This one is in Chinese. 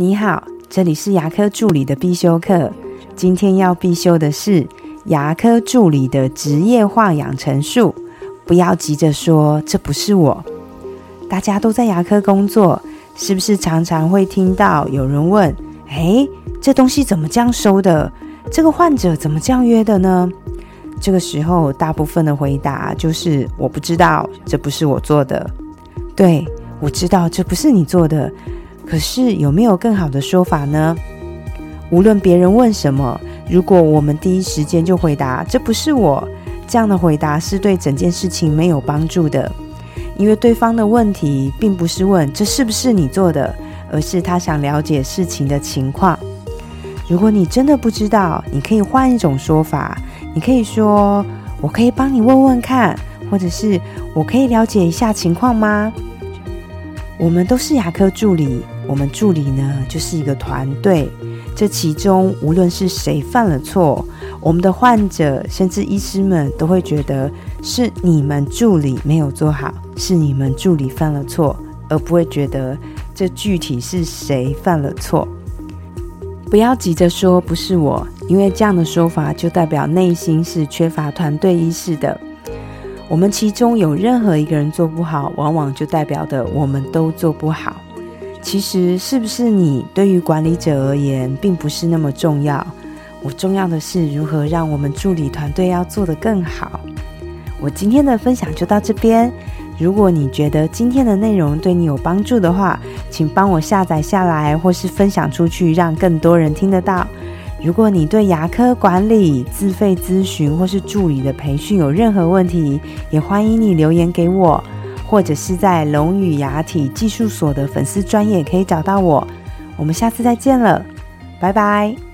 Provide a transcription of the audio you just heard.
你好，这里是牙科助理的必修课。今天要必修的是牙科助理的职业化养成术。不要急着说这不是我。大家都在牙科工作，是不是常常会听到有人问：“诶，这东西怎么这样收的？这个患者怎么这样约的呢？”这个时候，大部分的回答就是：“我不知道，这不是我做的。”对，我知道这不是你做的。可是有没有更好的说法呢？无论别人问什么，如果我们第一时间就回答“这不是我”，这样的回答是对整件事情没有帮助的。因为对方的问题并不是问这是不是你做的，而是他想了解事情的情况。如果你真的不知道，你可以换一种说法，你可以说：“我可以帮你问问看，或者是我可以了解一下情况吗？”我们都是牙科助理。我们助理呢，就是一个团队。这其中，无论是谁犯了错，我们的患者甚至医师们都会觉得是你们助理没有做好，是你们助理犯了错，而不会觉得这具体是谁犯了错。不要急着说不是我，因为这样的说法就代表内心是缺乏团队意识的。我们其中有任何一个人做不好，往往就代表的我们都做不好。其实是不是你对于管理者而言，并不是那么重要。我重要的是如何让我们助理团队要做得更好。我今天的分享就到这边。如果你觉得今天的内容对你有帮助的话，请帮我下载下来，或是分享出去，让更多人听得到。如果你对牙科管理、自费咨询或是助理的培训有任何问题，也欢迎你留言给我。或者是在龙宇牙体技术所的粉丝专业可以找到我，我们下次再见了，拜拜。